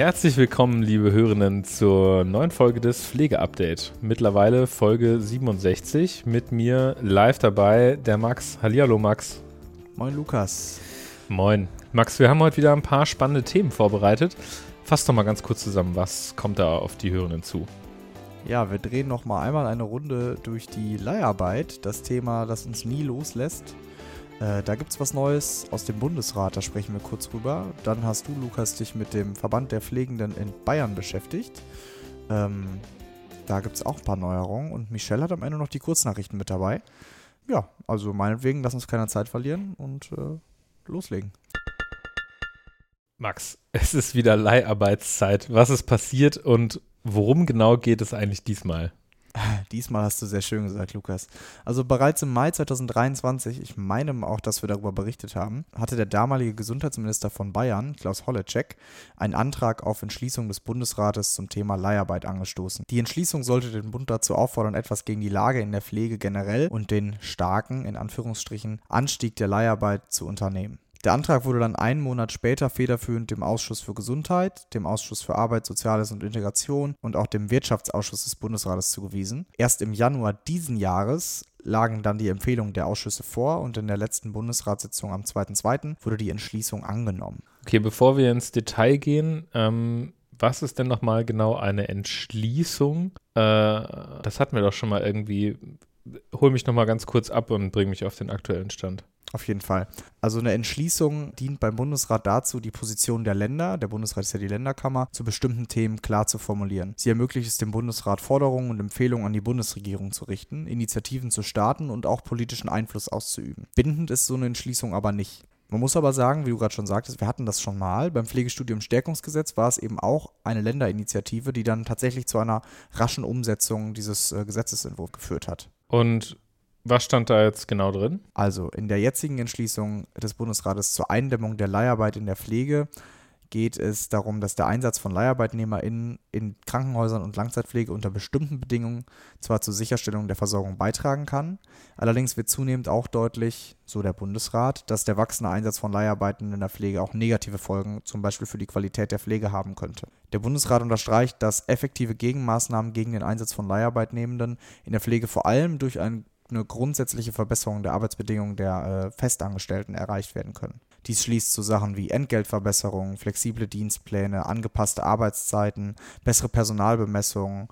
Herzlich willkommen, liebe Hörenden, zur neuen Folge des Pflegeupdate. Mittlerweile Folge 67. Mit mir live dabei der Max. Hallihallo, Max. Moin, Lukas. Moin. Max, wir haben heute wieder ein paar spannende Themen vorbereitet. Fass doch mal ganz kurz zusammen, was kommt da auf die Hörenden zu? Ja, wir drehen noch mal einmal eine Runde durch die Leiharbeit, das Thema, das uns nie loslässt. Äh, da gibt es was Neues aus dem Bundesrat, da sprechen wir kurz drüber. Dann hast du, Lukas, dich mit dem Verband der Pflegenden in Bayern beschäftigt. Ähm, da gibt es auch ein paar Neuerungen und Michelle hat am Ende noch die Kurznachrichten mit dabei. Ja, also meinetwegen, lass uns keine Zeit verlieren und äh, loslegen. Max, es ist wieder Leiharbeitszeit. Was ist passiert und worum genau geht es eigentlich diesmal? Diesmal hast du sehr schön gesagt, Lukas. Also bereits im Mai 2023, ich meine auch, dass wir darüber berichtet haben, hatte der damalige Gesundheitsminister von Bayern, Klaus Holleczek, einen Antrag auf Entschließung des Bundesrates zum Thema Leiharbeit angestoßen. Die Entschließung sollte den Bund dazu auffordern, etwas gegen die Lage in der Pflege generell und den starken, in Anführungsstrichen, Anstieg der Leiharbeit zu unternehmen. Der Antrag wurde dann einen Monat später federführend dem Ausschuss für Gesundheit, dem Ausschuss für Arbeit, Soziales und Integration und auch dem Wirtschaftsausschuss des Bundesrates zugewiesen. Erst im Januar diesen Jahres lagen dann die Empfehlungen der Ausschüsse vor und in der letzten Bundesratssitzung am 2.2. wurde die Entschließung angenommen. Okay, bevor wir ins Detail gehen, ähm, was ist denn nochmal genau eine Entschließung? Äh, das hatten wir doch schon mal irgendwie. Hol mich nochmal ganz kurz ab und bring mich auf den aktuellen Stand. Auf jeden Fall. Also eine Entschließung dient beim Bundesrat dazu, die Position der Länder, der Bundesrat ist ja die Länderkammer, zu bestimmten Themen klar zu formulieren. Sie ermöglicht es dem Bundesrat, Forderungen und Empfehlungen an die Bundesregierung zu richten, Initiativen zu starten und auch politischen Einfluss auszuüben. Bindend ist so eine Entschließung aber nicht. Man muss aber sagen, wie du gerade schon sagtest, wir hatten das schon mal. Beim Pflegestudium Stärkungsgesetz war es eben auch eine Länderinitiative, die dann tatsächlich zu einer raschen Umsetzung dieses äh, Gesetzesentwurfs geführt hat. Und was stand da jetzt genau drin? Also in der jetzigen Entschließung des Bundesrates zur Eindämmung der Leiharbeit in der Pflege geht es darum, dass der Einsatz von LeiharbeitnehmerInnen in Krankenhäusern und Langzeitpflege unter bestimmten Bedingungen zwar zur Sicherstellung der Versorgung beitragen kann, allerdings wird zunehmend auch deutlich, so der Bundesrat, dass der wachsende Einsatz von Leiharbeitenden in der Pflege auch negative Folgen, zum Beispiel für die Qualität der Pflege, haben könnte. Der Bundesrat unterstreicht, dass effektive Gegenmaßnahmen gegen den Einsatz von Leiharbeitnehmenden in der Pflege vor allem durch ein eine grundsätzliche Verbesserung der Arbeitsbedingungen der äh, Festangestellten erreicht werden können. Dies schließt zu Sachen wie Entgeltverbesserungen, flexible Dienstpläne, angepasste Arbeitszeiten, bessere Personalbemessungen,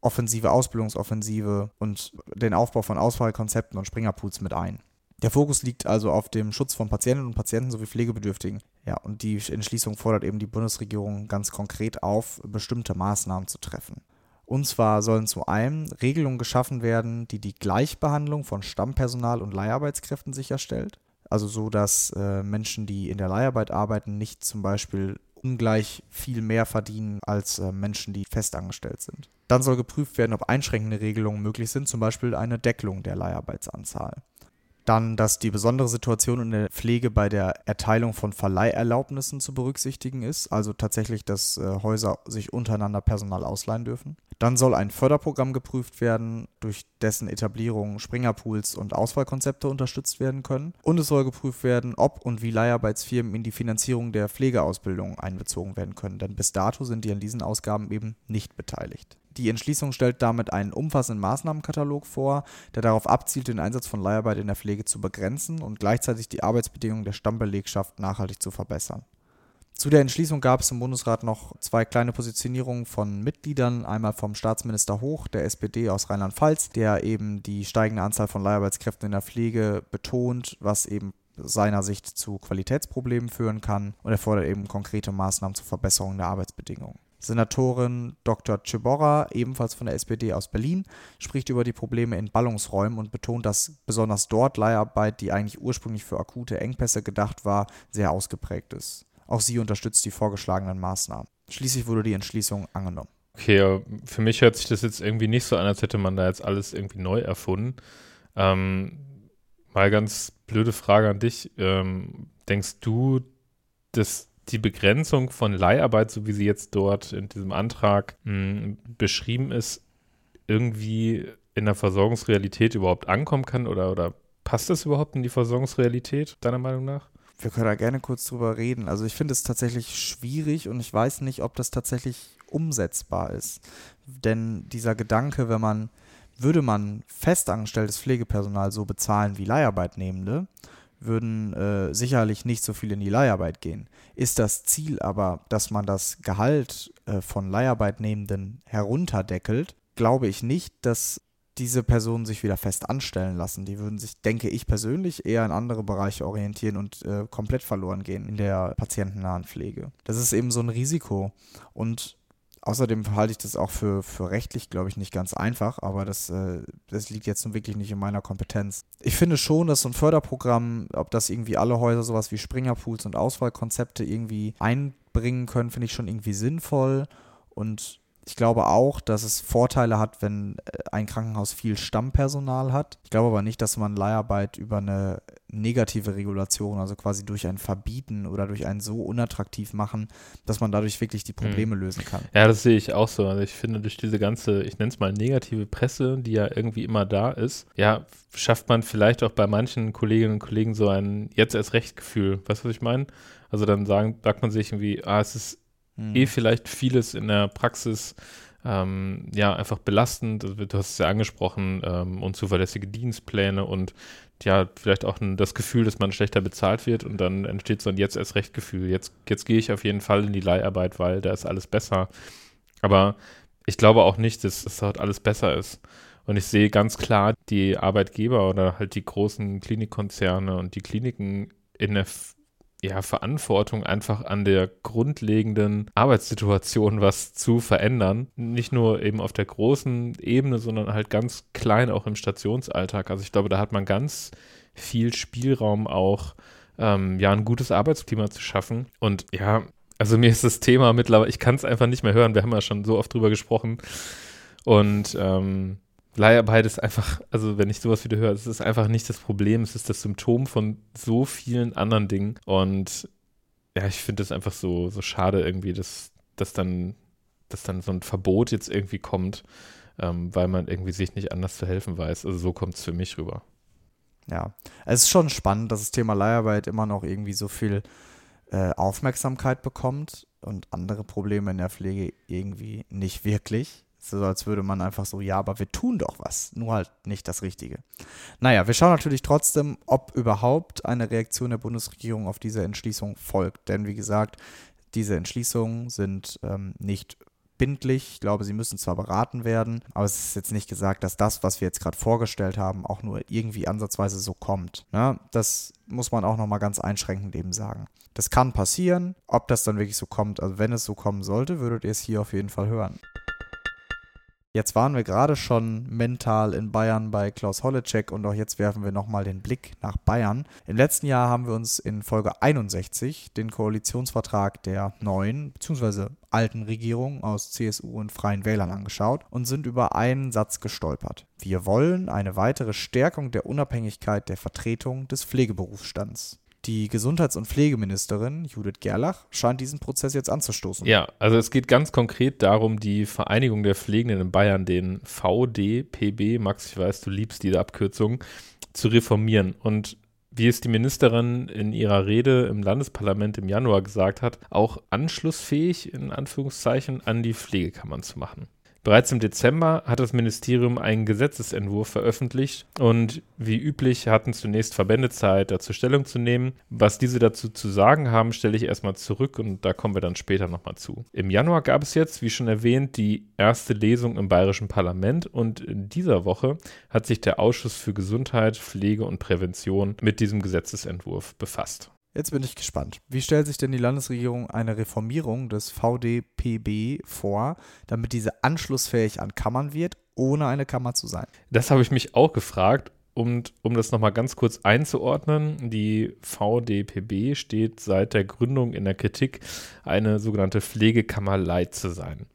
offensive Ausbildungsoffensive und den Aufbau von Auswahlkonzepten und Springerpools mit ein. Der Fokus liegt also auf dem Schutz von Patientinnen und Patienten sowie Pflegebedürftigen. Ja, und die Entschließung fordert eben die Bundesregierung ganz konkret auf, bestimmte Maßnahmen zu treffen. Und zwar sollen zu einem Regelungen geschaffen werden, die die Gleichbehandlung von Stammpersonal und Leiharbeitskräften sicherstellt. Also so, dass äh, Menschen, die in der Leiharbeit arbeiten, nicht zum Beispiel ungleich viel mehr verdienen als äh, Menschen, die festangestellt sind. Dann soll geprüft werden, ob einschränkende Regelungen möglich sind, zum Beispiel eine Deckelung der Leiharbeitsanzahl. Dann, dass die besondere Situation in der Pflege bei der Erteilung von Verleiherlaubnissen zu berücksichtigen ist, also tatsächlich, dass äh, Häuser sich untereinander Personal ausleihen dürfen. Dann soll ein Förderprogramm geprüft werden, durch dessen Etablierung Springerpools und Auswahlkonzepte unterstützt werden können. Und es soll geprüft werden, ob und wie Leiharbeitsfirmen in die Finanzierung der Pflegeausbildung einbezogen werden können, denn bis dato sind die an diesen Ausgaben eben nicht beteiligt. Die Entschließung stellt damit einen umfassenden Maßnahmenkatalog vor, der darauf abzielt, den Einsatz von Leiharbeit in der Pflege zu begrenzen und gleichzeitig die Arbeitsbedingungen der Stammbelegschaft nachhaltig zu verbessern. Zu der Entschließung gab es im Bundesrat noch zwei kleine Positionierungen von Mitgliedern. Einmal vom Staatsminister Hoch, der SPD aus Rheinland-Pfalz, der eben die steigende Anzahl von Leiharbeitskräften in der Pflege betont, was eben seiner Sicht zu Qualitätsproblemen führen kann. Und er fordert eben konkrete Maßnahmen zur Verbesserung der Arbeitsbedingungen. Senatorin Dr. Ciborra, ebenfalls von der SPD aus Berlin, spricht über die Probleme in Ballungsräumen und betont, dass besonders dort Leiharbeit, die eigentlich ursprünglich für akute Engpässe gedacht war, sehr ausgeprägt ist. Auch sie unterstützt die vorgeschlagenen Maßnahmen. Schließlich wurde die Entschließung angenommen. Okay, für mich hört sich das jetzt irgendwie nicht so an, als hätte man da jetzt alles irgendwie neu erfunden. Ähm, mal ganz blöde Frage an dich. Ähm, denkst du, dass die Begrenzung von Leiharbeit, so wie sie jetzt dort in diesem Antrag mh, hm, beschrieben ist, irgendwie in der Versorgungsrealität überhaupt ankommen kann oder, oder passt das überhaupt in die Versorgungsrealität, deiner Meinung nach? wir können da gerne kurz drüber reden. Also ich finde es tatsächlich schwierig und ich weiß nicht, ob das tatsächlich umsetzbar ist. Denn dieser Gedanke, wenn man, würde man festangestelltes Pflegepersonal so bezahlen wie Leiharbeitnehmende, würden äh, sicherlich nicht so viel in die Leiharbeit gehen. Ist das Ziel aber, dass man das Gehalt äh, von Leiharbeitnehmenden herunterdeckelt, glaube ich nicht, dass diese Personen sich wieder fest anstellen lassen. Die würden sich, denke ich persönlich, eher in andere Bereiche orientieren und äh, komplett verloren gehen in der patientennahen Pflege. Das ist eben so ein Risiko. Und außerdem halte ich das auch für, für rechtlich, glaube ich, nicht ganz einfach, aber das, äh, das liegt jetzt nun wirklich nicht in meiner Kompetenz. Ich finde schon, dass so ein Förderprogramm, ob das irgendwie alle Häuser sowas wie Springerpools und Auswahlkonzepte irgendwie einbringen können, finde ich schon irgendwie sinnvoll. Und ich glaube auch, dass es Vorteile hat, wenn äh, ein Krankenhaus viel Stammpersonal hat. Ich glaube aber nicht, dass man Leiharbeit über eine negative Regulation, also quasi durch ein Verbieten oder durch ein so unattraktiv machen, dass man dadurch wirklich die Probleme mhm. lösen kann. Ja, das sehe ich auch so. Also ich finde, durch diese ganze, ich nenne es mal negative Presse, die ja irgendwie immer da ist, ja, schafft man vielleicht auch bei manchen Kolleginnen und Kollegen so ein jetzt erst recht Gefühl. Weißt du, was ich meine? Also dann sagen, sagt man sich irgendwie, ah, es ist mhm. eh vielleicht vieles in der Praxis ähm, ja einfach belastend. Du hast es ja angesprochen, ähm, unzuverlässige Dienstpläne und ja, vielleicht auch ein, das Gefühl, dass man schlechter bezahlt wird und dann entsteht so ein jetzt erst recht Gefühl. Jetzt, jetzt gehe ich auf jeden Fall in die Leiharbeit, weil da ist alles besser. Aber ich glaube auch nicht, dass, dass dort alles besser ist. Und ich sehe ganz klar die Arbeitgeber oder halt die großen Klinikkonzerne und die Kliniken in der ja, Verantwortung, einfach an der grundlegenden Arbeitssituation was zu verändern. Nicht nur eben auf der großen Ebene, sondern halt ganz klein auch im Stationsalltag. Also ich glaube, da hat man ganz viel Spielraum auch, ähm, ja, ein gutes Arbeitsklima zu schaffen. Und ja, also mir ist das Thema mittlerweile, ich kann es einfach nicht mehr hören. Wir haben ja schon so oft drüber gesprochen. Und ähm, Leiharbeit ist einfach, also wenn ich sowas wieder höre, es ist einfach nicht das Problem, es ist das Symptom von so vielen anderen Dingen. Und ja, ich finde es einfach so, so schade irgendwie, dass, dass, dann, dass dann so ein Verbot jetzt irgendwie kommt, ähm, weil man irgendwie sich nicht anders zu helfen weiß. Also so kommt es für mich rüber. Ja, es ist schon spannend, dass das Thema Leiharbeit immer noch irgendwie so viel äh, Aufmerksamkeit bekommt und andere Probleme in der Pflege irgendwie nicht wirklich. So als würde man einfach so, ja, aber wir tun doch was, nur halt nicht das Richtige. Naja, wir schauen natürlich trotzdem, ob überhaupt eine Reaktion der Bundesregierung auf diese Entschließung folgt. Denn wie gesagt, diese Entschließungen sind ähm, nicht bindlich. Ich glaube, sie müssen zwar beraten werden, aber es ist jetzt nicht gesagt, dass das, was wir jetzt gerade vorgestellt haben, auch nur irgendwie ansatzweise so kommt. Ne? Das muss man auch nochmal ganz einschränkend eben sagen. Das kann passieren. Ob das dann wirklich so kommt, also wenn es so kommen sollte, würdet ihr es hier auf jeden Fall hören. Jetzt waren wir gerade schon mental in Bayern bei Klaus Holleczek und auch jetzt werfen wir nochmal den Blick nach Bayern. Im letzten Jahr haben wir uns in Folge 61 den Koalitionsvertrag der neuen bzw. alten Regierung aus CSU und Freien Wählern angeschaut und sind über einen Satz gestolpert. Wir wollen eine weitere Stärkung der Unabhängigkeit der Vertretung des Pflegeberufsstands. Die Gesundheits- und Pflegeministerin Judith Gerlach scheint diesen Prozess jetzt anzustoßen. Ja, also es geht ganz konkret darum, die Vereinigung der Pflegenden in Bayern, den VDPB, Max, ich weiß, du liebst diese Abkürzung, zu reformieren. Und wie es die Ministerin in ihrer Rede im Landesparlament im Januar gesagt hat, auch anschlussfähig in Anführungszeichen an die Pflegekammern zu machen. Bereits im Dezember hat das Ministerium einen Gesetzesentwurf veröffentlicht und wie üblich hatten zunächst Verbände Zeit, dazu Stellung zu nehmen. Was diese dazu zu sagen haben, stelle ich erstmal zurück und da kommen wir dann später nochmal zu. Im Januar gab es jetzt, wie schon erwähnt, die erste Lesung im Bayerischen Parlament und in dieser Woche hat sich der Ausschuss für Gesundheit, Pflege und Prävention mit diesem Gesetzesentwurf befasst. Jetzt bin ich gespannt. Wie stellt sich denn die Landesregierung eine Reformierung des VDPB vor, damit diese anschlussfähig an Kammern wird, ohne eine Kammer zu sein? Das habe ich mich auch gefragt. Und um das nochmal ganz kurz einzuordnen, die VDPB steht seit der Gründung in der Kritik, eine sogenannte Pflegekammer Leid zu sein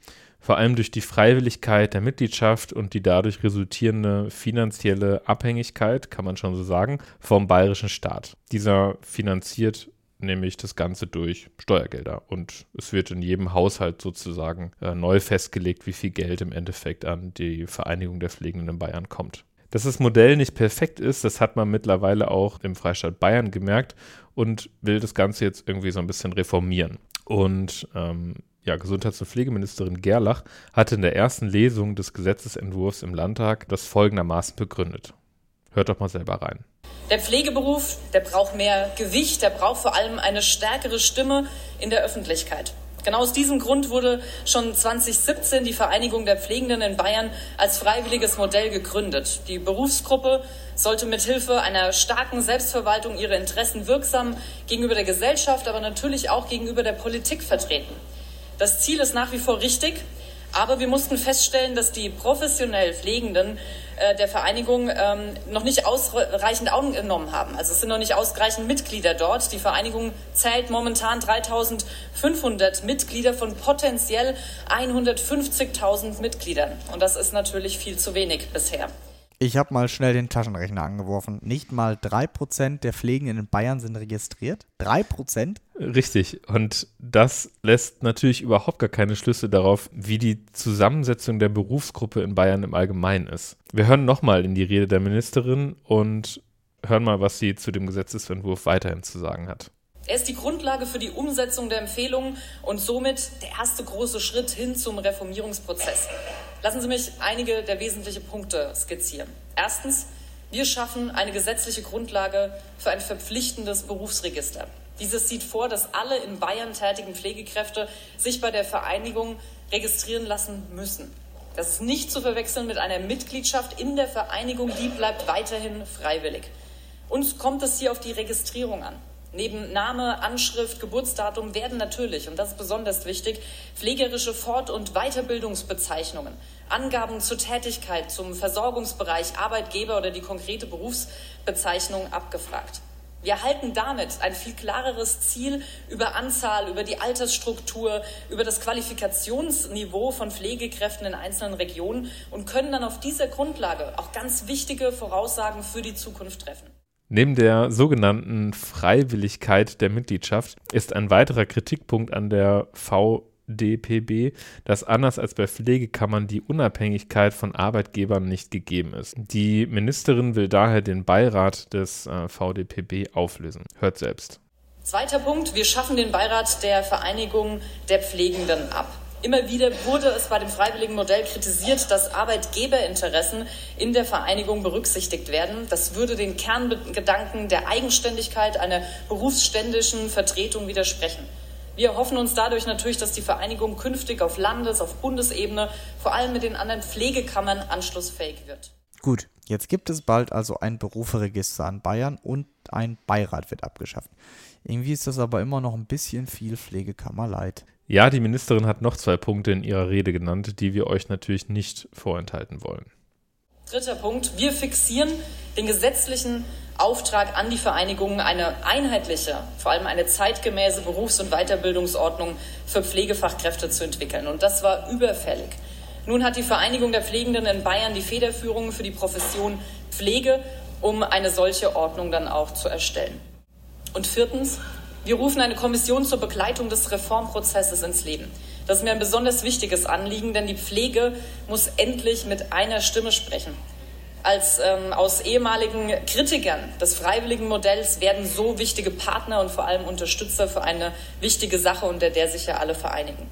vor allem durch die Freiwilligkeit der Mitgliedschaft und die dadurch resultierende finanzielle Abhängigkeit, kann man schon so sagen, vom bayerischen Staat. Dieser finanziert nämlich das Ganze durch Steuergelder. Und es wird in jedem Haushalt sozusagen äh, neu festgelegt, wie viel Geld im Endeffekt an die Vereinigung der Pflegenden in Bayern kommt. Dass das Modell nicht perfekt ist, das hat man mittlerweile auch im Freistaat Bayern gemerkt und will das Ganze jetzt irgendwie so ein bisschen reformieren. Und ähm, ja, Gesundheits- und Pflegeministerin Gerlach hatte in der ersten Lesung des Gesetzesentwurfs im Landtag das folgendermaßen begründet. Hört doch mal selber rein. Der Pflegeberuf, der braucht mehr Gewicht, der braucht vor allem eine stärkere Stimme in der Öffentlichkeit. Genau aus diesem Grund wurde schon 2017 die Vereinigung der Pflegenden in Bayern als freiwilliges Modell gegründet. Die Berufsgruppe sollte mithilfe einer starken Selbstverwaltung ihre Interessen wirksam gegenüber der Gesellschaft, aber natürlich auch gegenüber der Politik vertreten. Das Ziel ist nach wie vor richtig, aber wir mussten feststellen, dass die professionell Pflegenden äh, der Vereinigung ähm, noch nicht ausreichend angenommen haben. Also es sind noch nicht ausreichend Mitglieder dort. Die Vereinigung zählt momentan 3500 Mitglieder von potenziell 150.000 Mitgliedern. Und das ist natürlich viel zu wenig bisher. Ich habe mal schnell den Taschenrechner angeworfen. Nicht mal 3% der Pflegenden in Bayern sind registriert. 3%? Richtig. Und das lässt natürlich überhaupt gar keine Schlüsse darauf, wie die Zusammensetzung der Berufsgruppe in Bayern im Allgemeinen ist. Wir hören nochmal in die Rede der Ministerin und hören mal, was sie zu dem Gesetzesentwurf weiterhin zu sagen hat. Er ist die Grundlage für die Umsetzung der Empfehlungen und somit der erste große Schritt hin zum Reformierungsprozess. Lassen Sie mich einige der wesentlichen Punkte skizzieren. Erstens, wir schaffen eine gesetzliche Grundlage für ein verpflichtendes Berufsregister. Dieses sieht vor, dass alle in Bayern tätigen Pflegekräfte sich bei der Vereinigung registrieren lassen müssen. Das ist nicht zu verwechseln mit einer Mitgliedschaft in der Vereinigung, die bleibt weiterhin freiwillig. Uns kommt es hier auf die Registrierung an. Neben Name, Anschrift, Geburtsdatum werden natürlich, und das ist besonders wichtig, pflegerische Fort- und Weiterbildungsbezeichnungen, Angaben zur Tätigkeit, zum Versorgungsbereich, Arbeitgeber oder die konkrete Berufsbezeichnung abgefragt. Wir erhalten damit ein viel klareres Ziel über Anzahl, über die Altersstruktur, über das Qualifikationsniveau von Pflegekräften in einzelnen Regionen und können dann auf dieser Grundlage auch ganz wichtige Voraussagen für die Zukunft treffen. Neben der sogenannten Freiwilligkeit der Mitgliedschaft ist ein weiterer Kritikpunkt an der VDPB, dass anders als bei Pflegekammern die Unabhängigkeit von Arbeitgebern nicht gegeben ist. Die Ministerin will daher den Beirat des äh, VDPB auflösen. Hört selbst. Zweiter Punkt, wir schaffen den Beirat der Vereinigung der Pflegenden ab. Immer wieder wurde es bei dem freiwilligen Modell kritisiert, dass Arbeitgeberinteressen in der Vereinigung berücksichtigt werden. Das würde den Kerngedanken der Eigenständigkeit einer berufsständischen Vertretung widersprechen. Wir hoffen uns dadurch natürlich, dass die Vereinigung künftig auf Landes-, auf Bundesebene, vor allem mit den anderen Pflegekammern anschlussfähig wird. Gut, jetzt gibt es bald also ein Beruferegister an Bayern und ein Beirat wird abgeschafft. Irgendwie ist das aber immer noch ein bisschen viel Pflegekammer leid. Ja, die Ministerin hat noch zwei Punkte in ihrer Rede genannt, die wir euch natürlich nicht vorenthalten wollen. Dritter Punkt. Wir fixieren den gesetzlichen Auftrag an die Vereinigungen, eine einheitliche, vor allem eine zeitgemäße Berufs- und Weiterbildungsordnung für Pflegefachkräfte zu entwickeln. Und das war überfällig. Nun hat die Vereinigung der Pflegenden in Bayern die Federführung für die Profession Pflege, um eine solche Ordnung dann auch zu erstellen. Und viertens, wir rufen eine Kommission zur Begleitung des Reformprozesses ins Leben. Das ist mir ein besonders wichtiges Anliegen, denn die Pflege muss endlich mit einer Stimme sprechen. Als ähm, aus ehemaligen Kritikern des freiwilligen Modells werden so wichtige Partner und vor allem Unterstützer für eine wichtige Sache, unter der sich ja alle vereinigen.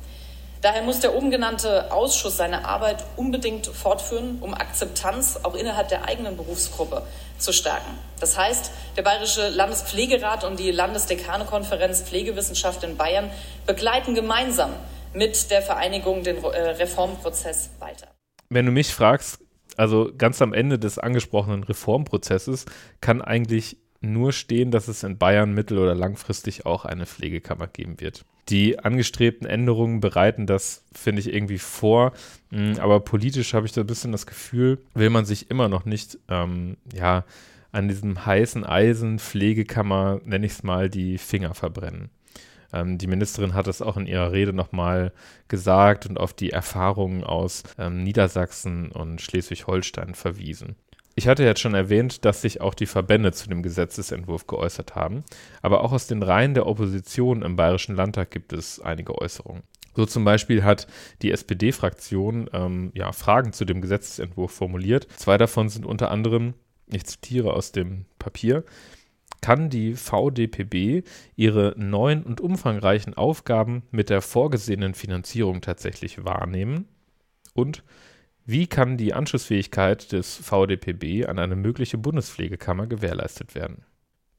Daher muss der oben genannte Ausschuss seine Arbeit unbedingt fortführen, um Akzeptanz auch innerhalb der eigenen Berufsgruppe zu stärken. Das heißt, der Bayerische Landespflegerat und die Landesdekanekonferenz Pflegewissenschaft in Bayern begleiten gemeinsam mit der Vereinigung den äh, Reformprozess weiter. Wenn du mich fragst, also ganz am Ende des angesprochenen Reformprozesses kann eigentlich nur stehen, dass es in Bayern mittel- oder langfristig auch eine Pflegekammer geben wird. Die angestrebten Änderungen bereiten das, finde ich, irgendwie vor. Mm, aber politisch habe ich da ein bisschen das Gefühl, will man sich immer noch nicht, ähm, ja, an diesem heißen Eisen Pflegekammer, nenne ich es mal, die Finger verbrennen. Ähm, die Ministerin hat es auch in ihrer Rede nochmal gesagt und auf die Erfahrungen aus ähm, Niedersachsen und Schleswig-Holstein verwiesen. Ich hatte jetzt schon erwähnt, dass sich auch die Verbände zu dem Gesetzesentwurf geäußert haben, aber auch aus den Reihen der Opposition im Bayerischen Landtag gibt es einige Äußerungen. So zum Beispiel hat die SPD-Fraktion ähm, ja, Fragen zu dem Gesetzesentwurf formuliert. Zwei davon sind unter anderem, ich zitiere aus dem Papier, kann die VDPB ihre neuen und umfangreichen Aufgaben mit der vorgesehenen Finanzierung tatsächlich wahrnehmen? Und wie kann die Anschlussfähigkeit des VDPB an eine mögliche Bundespflegekammer gewährleistet werden?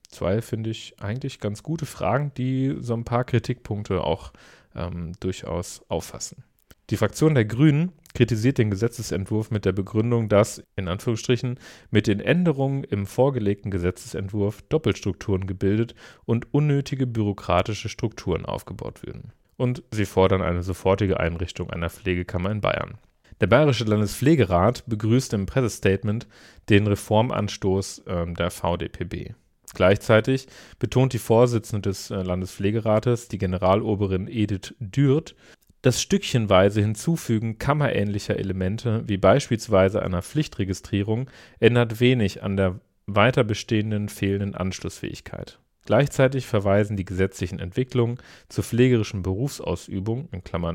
Zwei finde ich eigentlich ganz gute Fragen, die so ein paar Kritikpunkte auch ähm, durchaus auffassen. Die Fraktion der Grünen kritisiert den Gesetzesentwurf mit der Begründung, dass in Anführungsstrichen mit den Änderungen im vorgelegten Gesetzesentwurf Doppelstrukturen gebildet und unnötige bürokratische Strukturen aufgebaut würden. Und sie fordern eine sofortige Einrichtung einer Pflegekammer in Bayern. Der Bayerische Landespflegerat begrüßt im Pressestatement den Reformanstoß äh, der VDPB. Gleichzeitig betont die Vorsitzende des äh, Landespflegerates, die Generaloberin Edith Dürt, das stückchenweise Hinzufügen kammerähnlicher Elemente, wie beispielsweise einer Pflichtregistrierung, ändert wenig an der weiter bestehenden fehlenden Anschlussfähigkeit. Gleichzeitig verweisen die gesetzlichen Entwicklungen zur pflegerischen Berufsausübung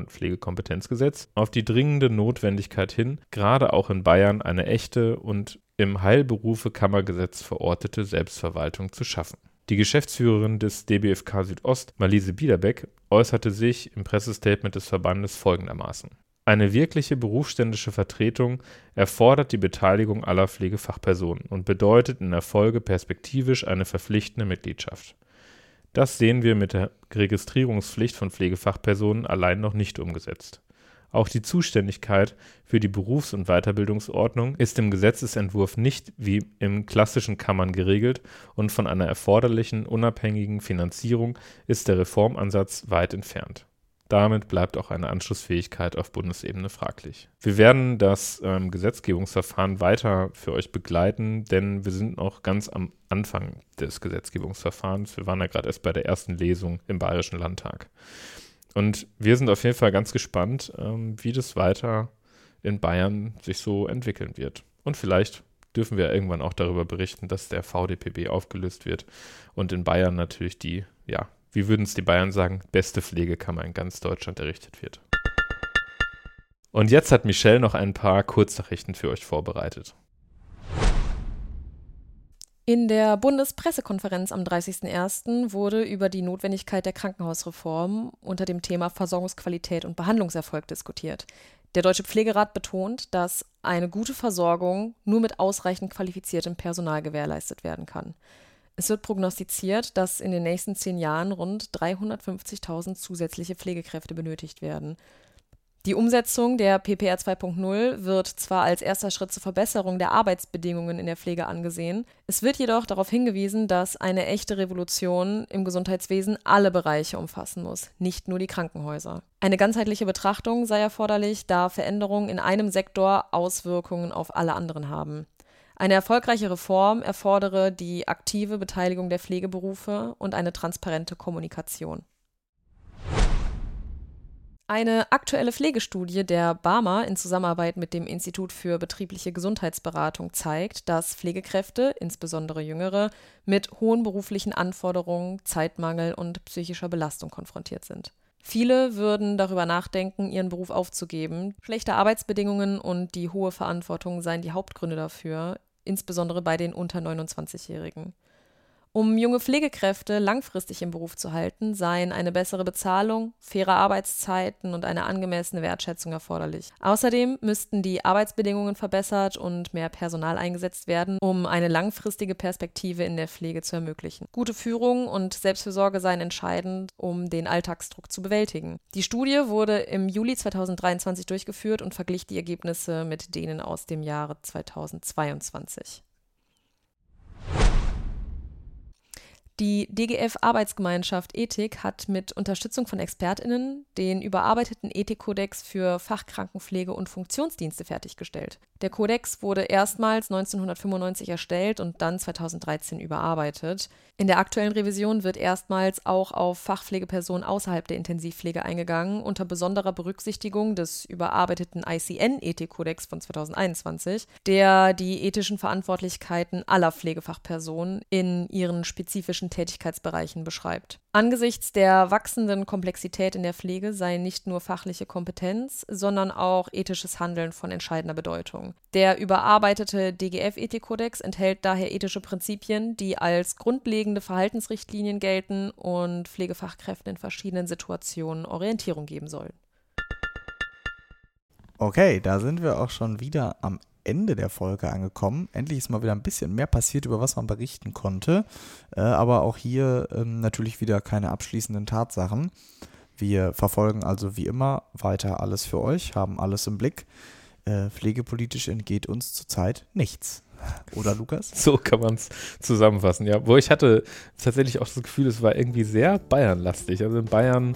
(Pflegekompetenzgesetz) auf die dringende Notwendigkeit hin, gerade auch in Bayern eine echte und im Heilberufe-Kammergesetz verortete Selbstverwaltung zu schaffen. Die Geschäftsführerin des DBFK Südost, Marlise Biederbeck, äußerte sich im Pressestatement des Verbandes folgendermaßen eine wirkliche berufsständische Vertretung erfordert die Beteiligung aller Pflegefachpersonen und bedeutet in der Folge perspektivisch eine verpflichtende Mitgliedschaft. Das sehen wir mit der Registrierungspflicht von Pflegefachpersonen allein noch nicht umgesetzt. Auch die Zuständigkeit für die Berufs- und Weiterbildungsordnung ist im Gesetzesentwurf nicht wie im klassischen Kammern geregelt und von einer erforderlichen unabhängigen Finanzierung ist der Reformansatz weit entfernt. Damit bleibt auch eine Anschlussfähigkeit auf Bundesebene fraglich. Wir werden das ähm, Gesetzgebungsverfahren weiter für euch begleiten, denn wir sind noch ganz am Anfang des Gesetzgebungsverfahrens. Wir waren ja gerade erst bei der ersten Lesung im Bayerischen Landtag. Und wir sind auf jeden Fall ganz gespannt, ähm, wie das weiter in Bayern sich so entwickeln wird. Und vielleicht dürfen wir irgendwann auch darüber berichten, dass der VDPB aufgelöst wird und in Bayern natürlich die ja, wie würden es die Bayern sagen, beste Pflegekammer in ganz Deutschland errichtet wird. Und jetzt hat Michelle noch ein paar Kurznachrichten für euch vorbereitet. In der Bundespressekonferenz am 30.01. wurde über die Notwendigkeit der Krankenhausreform unter dem Thema Versorgungsqualität und Behandlungserfolg diskutiert. Der Deutsche Pflegerat betont, dass eine gute Versorgung nur mit ausreichend qualifiziertem Personal gewährleistet werden kann. Es wird prognostiziert, dass in den nächsten zehn Jahren rund 350.000 zusätzliche Pflegekräfte benötigt werden. Die Umsetzung der PPR 2.0 wird zwar als erster Schritt zur Verbesserung der Arbeitsbedingungen in der Pflege angesehen, es wird jedoch darauf hingewiesen, dass eine echte Revolution im Gesundheitswesen alle Bereiche umfassen muss, nicht nur die Krankenhäuser. Eine ganzheitliche Betrachtung sei erforderlich, da Veränderungen in einem Sektor Auswirkungen auf alle anderen haben. Eine erfolgreiche Reform erfordere die aktive Beteiligung der Pflegeberufe und eine transparente Kommunikation. Eine aktuelle Pflegestudie der BAMA in Zusammenarbeit mit dem Institut für betriebliche Gesundheitsberatung zeigt, dass Pflegekräfte, insbesondere jüngere, mit hohen beruflichen Anforderungen, Zeitmangel und psychischer Belastung konfrontiert sind. Viele würden darüber nachdenken, ihren Beruf aufzugeben. Schlechte Arbeitsbedingungen und die hohe Verantwortung seien die Hauptgründe dafür, insbesondere bei den unter 29-Jährigen. Um junge Pflegekräfte langfristig im Beruf zu halten, seien eine bessere Bezahlung, faire Arbeitszeiten und eine angemessene Wertschätzung erforderlich. Außerdem müssten die Arbeitsbedingungen verbessert und mehr Personal eingesetzt werden, um eine langfristige Perspektive in der Pflege zu ermöglichen. Gute Führung und Selbstfürsorge seien entscheidend, um den Alltagsdruck zu bewältigen. Die Studie wurde im Juli 2023 durchgeführt und verglich die Ergebnisse mit denen aus dem Jahre 2022. Die DGF Arbeitsgemeinschaft Ethik hat mit Unterstützung von ExpertInnen den überarbeiteten Ethikkodex für Fachkrankenpflege und Funktionsdienste fertiggestellt. Der Kodex wurde erstmals 1995 erstellt und dann 2013 überarbeitet. In der aktuellen Revision wird erstmals auch auf Fachpflegepersonen außerhalb der Intensivpflege eingegangen, unter besonderer Berücksichtigung des überarbeiteten ICN-Ethikkodex von 2021, der die ethischen Verantwortlichkeiten aller Pflegefachpersonen in ihren spezifischen Tätigkeitsbereichen beschreibt. Angesichts der wachsenden Komplexität in der Pflege sei nicht nur fachliche Kompetenz, sondern auch ethisches Handeln von entscheidender Bedeutung. Der überarbeitete DGF-Ethikkodex enthält daher ethische Prinzipien, die als grundlegende Verhaltensrichtlinien gelten und Pflegefachkräften in verschiedenen Situationen Orientierung geben sollen. Okay, da sind wir auch schon wieder am Ende der Folge angekommen. Endlich ist mal wieder ein bisschen mehr passiert, über was man berichten konnte. Äh, aber auch hier ähm, natürlich wieder keine abschließenden Tatsachen. Wir verfolgen also wie immer weiter alles für euch, haben alles im Blick. Äh, pflegepolitisch entgeht uns zurzeit nichts. Oder Lukas? So kann man es zusammenfassen, ja. Wo ich hatte tatsächlich auch das Gefühl, es war irgendwie sehr Bayernlastig. Also in Bayern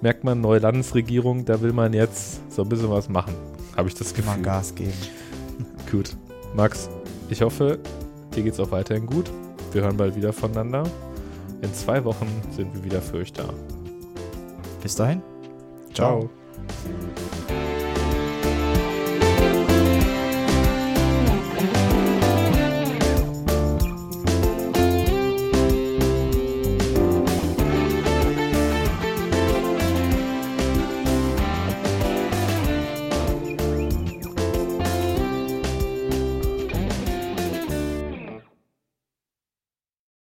merkt man, neue Landesregierung, da will man jetzt so ein bisschen was machen. Habe ich das Gefühl. Mal Gas geben. Gut. Max, ich hoffe, dir geht's auch weiterhin gut. Wir hören bald wieder voneinander. In zwei Wochen sind wir wieder für euch da. Bis dahin. Ciao. Ciao.